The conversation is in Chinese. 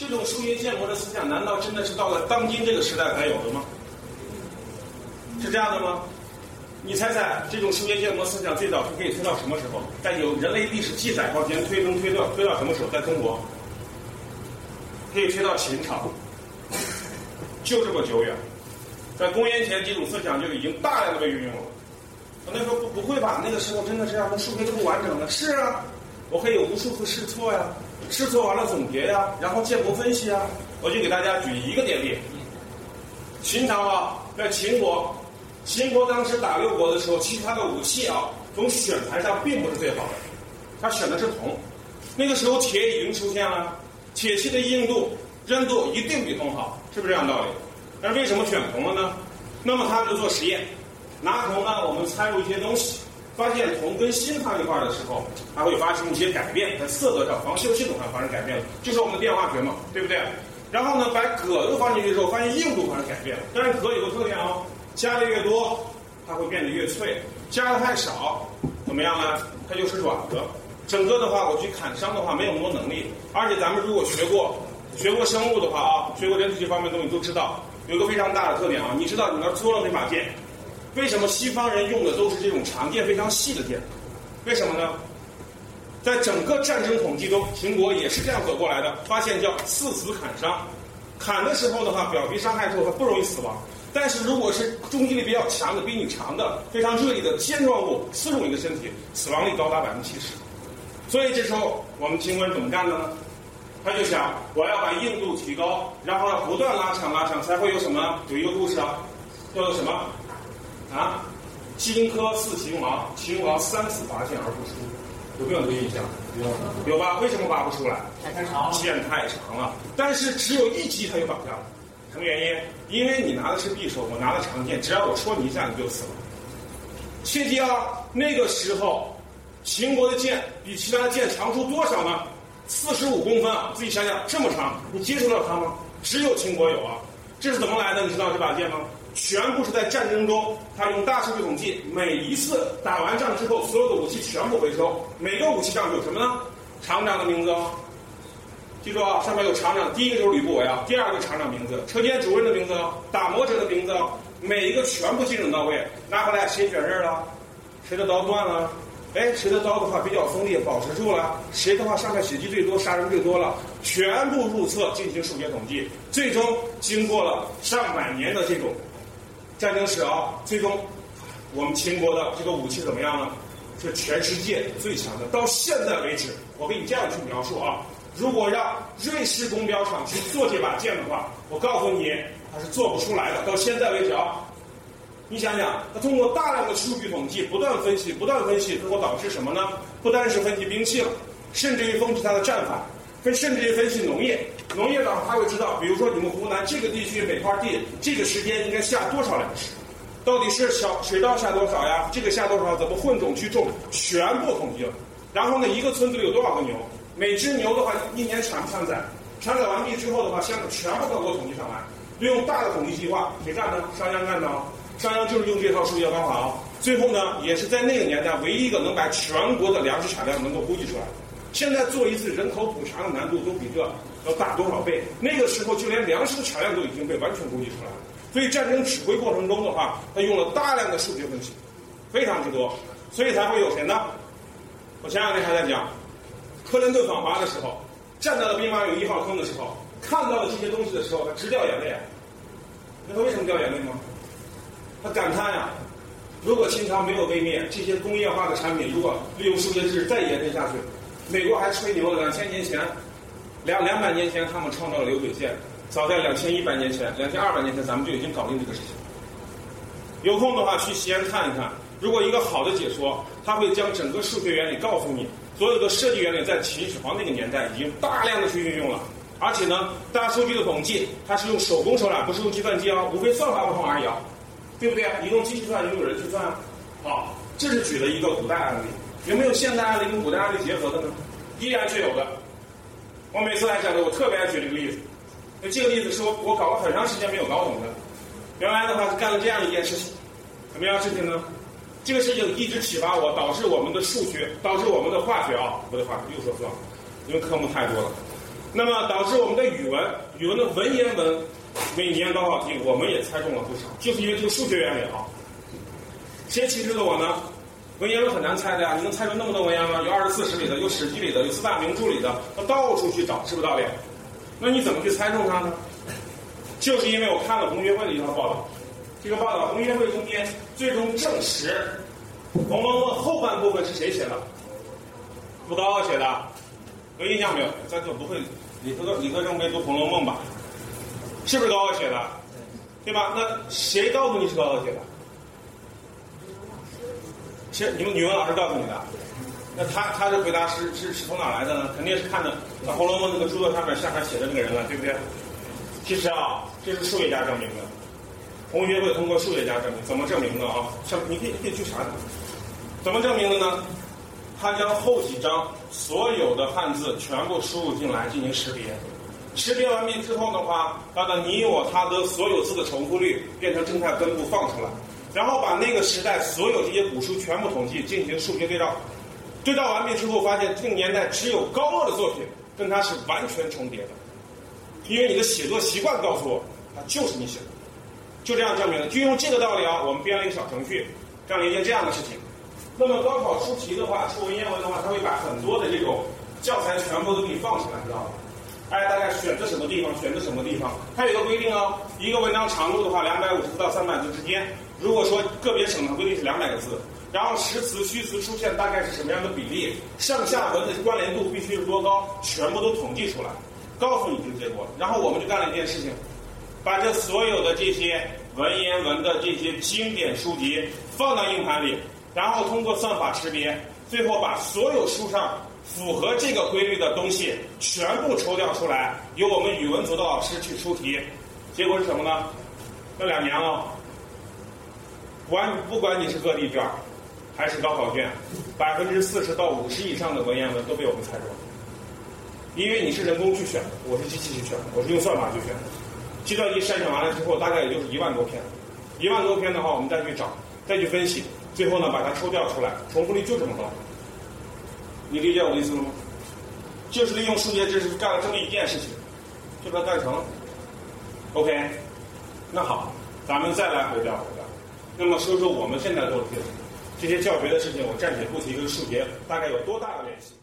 这种数学建模的思想，难道真的是到了当今这个时代才有的吗？是这样的吗？你猜猜，这种数学建模思想最早是可以推到什么时候？在有人类历史记载往前推，能推到推到什么时候？在中国，可以推到秦朝，就这么久远。在公元前，这种思想就已经大量的被运用了。很多人说不不会吧？那个时候真的这样，数学都不完整的。是啊，我可以有无数次试错呀，试错完了总结呀，然后建模分析啊。我就给大家举一个典例：秦朝啊，在秦国，秦国当时打六国的时候，其他的武器啊，从选材上并不是最好的，他选的是铜。那个时候铁已经出现了，铁器的硬度、韧度一定比铜好，是不是这样道理？但是为什么选铜了呢？那么他就做实验，拿铜呢，我们掺入一些东西，发现铜跟锌放一块的时候，它会发生一些改变，在色泽上、防锈系统上发生改变了，就是我们的变化学嘛，对不对？然后呢，把铬又放进去之后，发现硬度发生改变了。但是铬有个特点哦，加的越多，它会变得越脆；加的太少，怎么样呢？它就是软的。整个的话，我去砍伤的话，没有那么多能力。而且咱们如果学过学过生物的话啊，学过人体这方面的东西，都知道。有个非常大的特点啊，你知道你那搓了那把剑，为什么西方人用的都是这种长剑、非常细的剑？为什么呢？在整个战争统计中，秦国也是这样走过来的，发现叫刺死砍伤，砍的时候的话，表皮伤害之后它不容易死亡，但是如果是攻击力比较强的、比你长的、非常锐利的尖状物刺入你的身体，死亡率高达百分之七十。所以这时候我们秦国人怎么干的呢？他就想，我要把硬度提高，然后要不断拉长拉长，才会有什么？有一个故事啊，叫做什么？啊，荆轲刺秦王，秦王三次拔剑而不出，有没有这个印象？有，有吧？为什么拔不出来？太长，剑太长了。但是只有一击他就倒下了，什么原因？因为你拿的是匕首，我拿的长剑，只要我戳你一下，你就死了。切记啊，那个时候秦国的剑比其他的剑长出多少呢？四十五公分啊！自己想想，这么长，你接触到它吗？只有秦国有啊！这是怎么来的？你知道这把剑吗？全部是在战争中，他用大数据统计，每一次打完仗之后，所有的武器全部回收。每个武器上有什么呢？厂长的名字，记住啊，上面有厂长，第一个就是吕不韦啊，第二个厂长名字，车间主任的名字，打磨者的名字，每一个全部精准到位。拿回来谁选刃了？谁的刀断了？哎，谁的刀的话比较锋利，保持住了？谁的话上面血迹最多，杀人最多了？全部入册进行数学统计，最终经过了上百年的这种战争史啊，最终我们秦国的这个武器怎么样呢？是全世界最强的。到现在为止，我给你这样去描述啊：如果让瑞士工标厂去做这把剑的话，我告诉你，它是做不出来的。到现在为止啊。你想想，它通过大量的数据统计，不断分析，不断分析，最后导致什么呢？不单是分析兵器了，甚至于分析它的战法，分甚至于分析农业。农业的话，他会知道，比如说你们湖南这个地区每块地这个时间应该下多少粮食，到底是小水稻下多少呀？这个下多少？怎么混种去种？全部统计了。然后呢，一个村子里有多少个牛？每只牛的话，一年产不产崽？产崽完毕之后的话，相关全部都给我统计上来。利用大的统计计划，谁干的？商鞅干的。商鞅就是用这套数学方法啊，最后呢，也是在那个年代唯一一个能把全国的粮食产量能够估计出来。现在做一次人口普查的难度都比这要大多少倍？那个时候就连粮食的产量都已经被完全估计出来了。所以战争指挥过程中的话，他用了大量的数学分析，非常之多，所以才会有谁呢？我前两天还在讲，克林顿访华的时候，站在了兵马俑一号坑的时候，看到了这些东西的时候，他直掉眼泪啊。那他为什么掉眼泪吗？他感叹呀，如果清朝没有被灭，这些工业化的产品如果利用数学知识再延伸下去，美国还吹牛了。两千年前，两两百年前他们创造了流水线，早在两千一百年前、两千二百年前，咱们就已经搞定这个事情。有空的话去西安看一看，如果一个好的解说，他会将整个数学原理告诉你，所有的设计原理在秦始皇那个年代已经大量的去运用了，而且呢，大数据的统计，它是用手工手懒，不是用计算机啊，无非算法不同而已啊。对不对啊？你用机器算，你用人去算啊。好，这是举了一个古代案例，有没有现代案例跟古代案例结合的呢？依然是有的。我每次来讲的，我特别爱举这个例子。那这个例子是我我搞了很长时间没有搞懂的。原来的话是干了这样一件事情，什么样事情呢？这个事情一直启发我，导致我们的数学，导致我们的化学啊，不对，化学又说错了，因为科目太多了。那么导致我们的语文，语文的文言文，每年高考题我们也猜中了不少，就是因为这个数学原理啊。谁启示的我呢？文言文很难猜的呀，你能猜出那么多文言文？有二十四史里的，有史记里的，有四大名著里的，要到处去找，是不是道理？那你怎么去猜中它呢？就是因为我看了红学会的一条报道，这个报道红学会中间最终证实，《红楼梦》后半部分是谁写的？不高鹗写的，有印象没有？咱就不会，理科理科生没读《红楼梦》吧？是不是高鹗写的？对吧？那谁告诉你是高鹗写的？谁？你们语文老师告诉你的？那他他的回答是是是从哪来的呢？肯定是看的《红楼梦》那个著作上面下面写的那个人了，对不对？其实啊，这是数学家证明的。红学会通过数学家证明，怎么证明的啊？像你可以可以去查，怎么证明的呢？他将后几章所有的汉字全部输入进来进行识别，识别完毕之后的话，把你我他的所有字的重复率变成正态分布放出来，然后把那个时代所有这些古书全部统计进行数学对照，对照完毕之后发现这个年代只有高鹗的作品跟它是完全重叠的，因为你的写作习惯告诉我，它就是你写的，就这样证明的。就用这个道理啊，我们编了一个小程序，干了一件这样的事情。那么高考出题的话，出文言文的话，他会把很多的这种教材全部都给你放出来，知道吧？哎，大概选择什么地方，选择什么地方，它有个规定哦。一个文章长度的话，两百五十字到三百字之间。如果说个别省的规定是两百个字，然后实词、虚词出现大概是什么样的比例，上下文的关联度必须是多高，全部都统计出来，告诉你这个结果。然后我们就干了一件事情，把这所有的这些文言文的这些经典书籍放到硬盘里。然后通过算法识别，最后把所有书上符合这个规律的东西全部抽调出来，由我们语文组的老师去出题。结果是什么呢？这两年了，管不管你是个例卷还是高考卷，百分之四十到五十以上的文言文都被我们猜中。因为你是人工去选的，我是机器去选的，我是用算法去选的。计算机筛选完了之后，大概也就是一万多篇。一万多篇的话，我们再去找，再去分析。最后呢，把它抽调出来，重复率就这么高。你理解我的意思了吗？就是利用数学知识干了这么一件事情，就把它干成了。OK，那好，咱们再来回调回调。那么说说我们现在做的这些教学的事情，我暂且不提跟数学大概有多大的联系。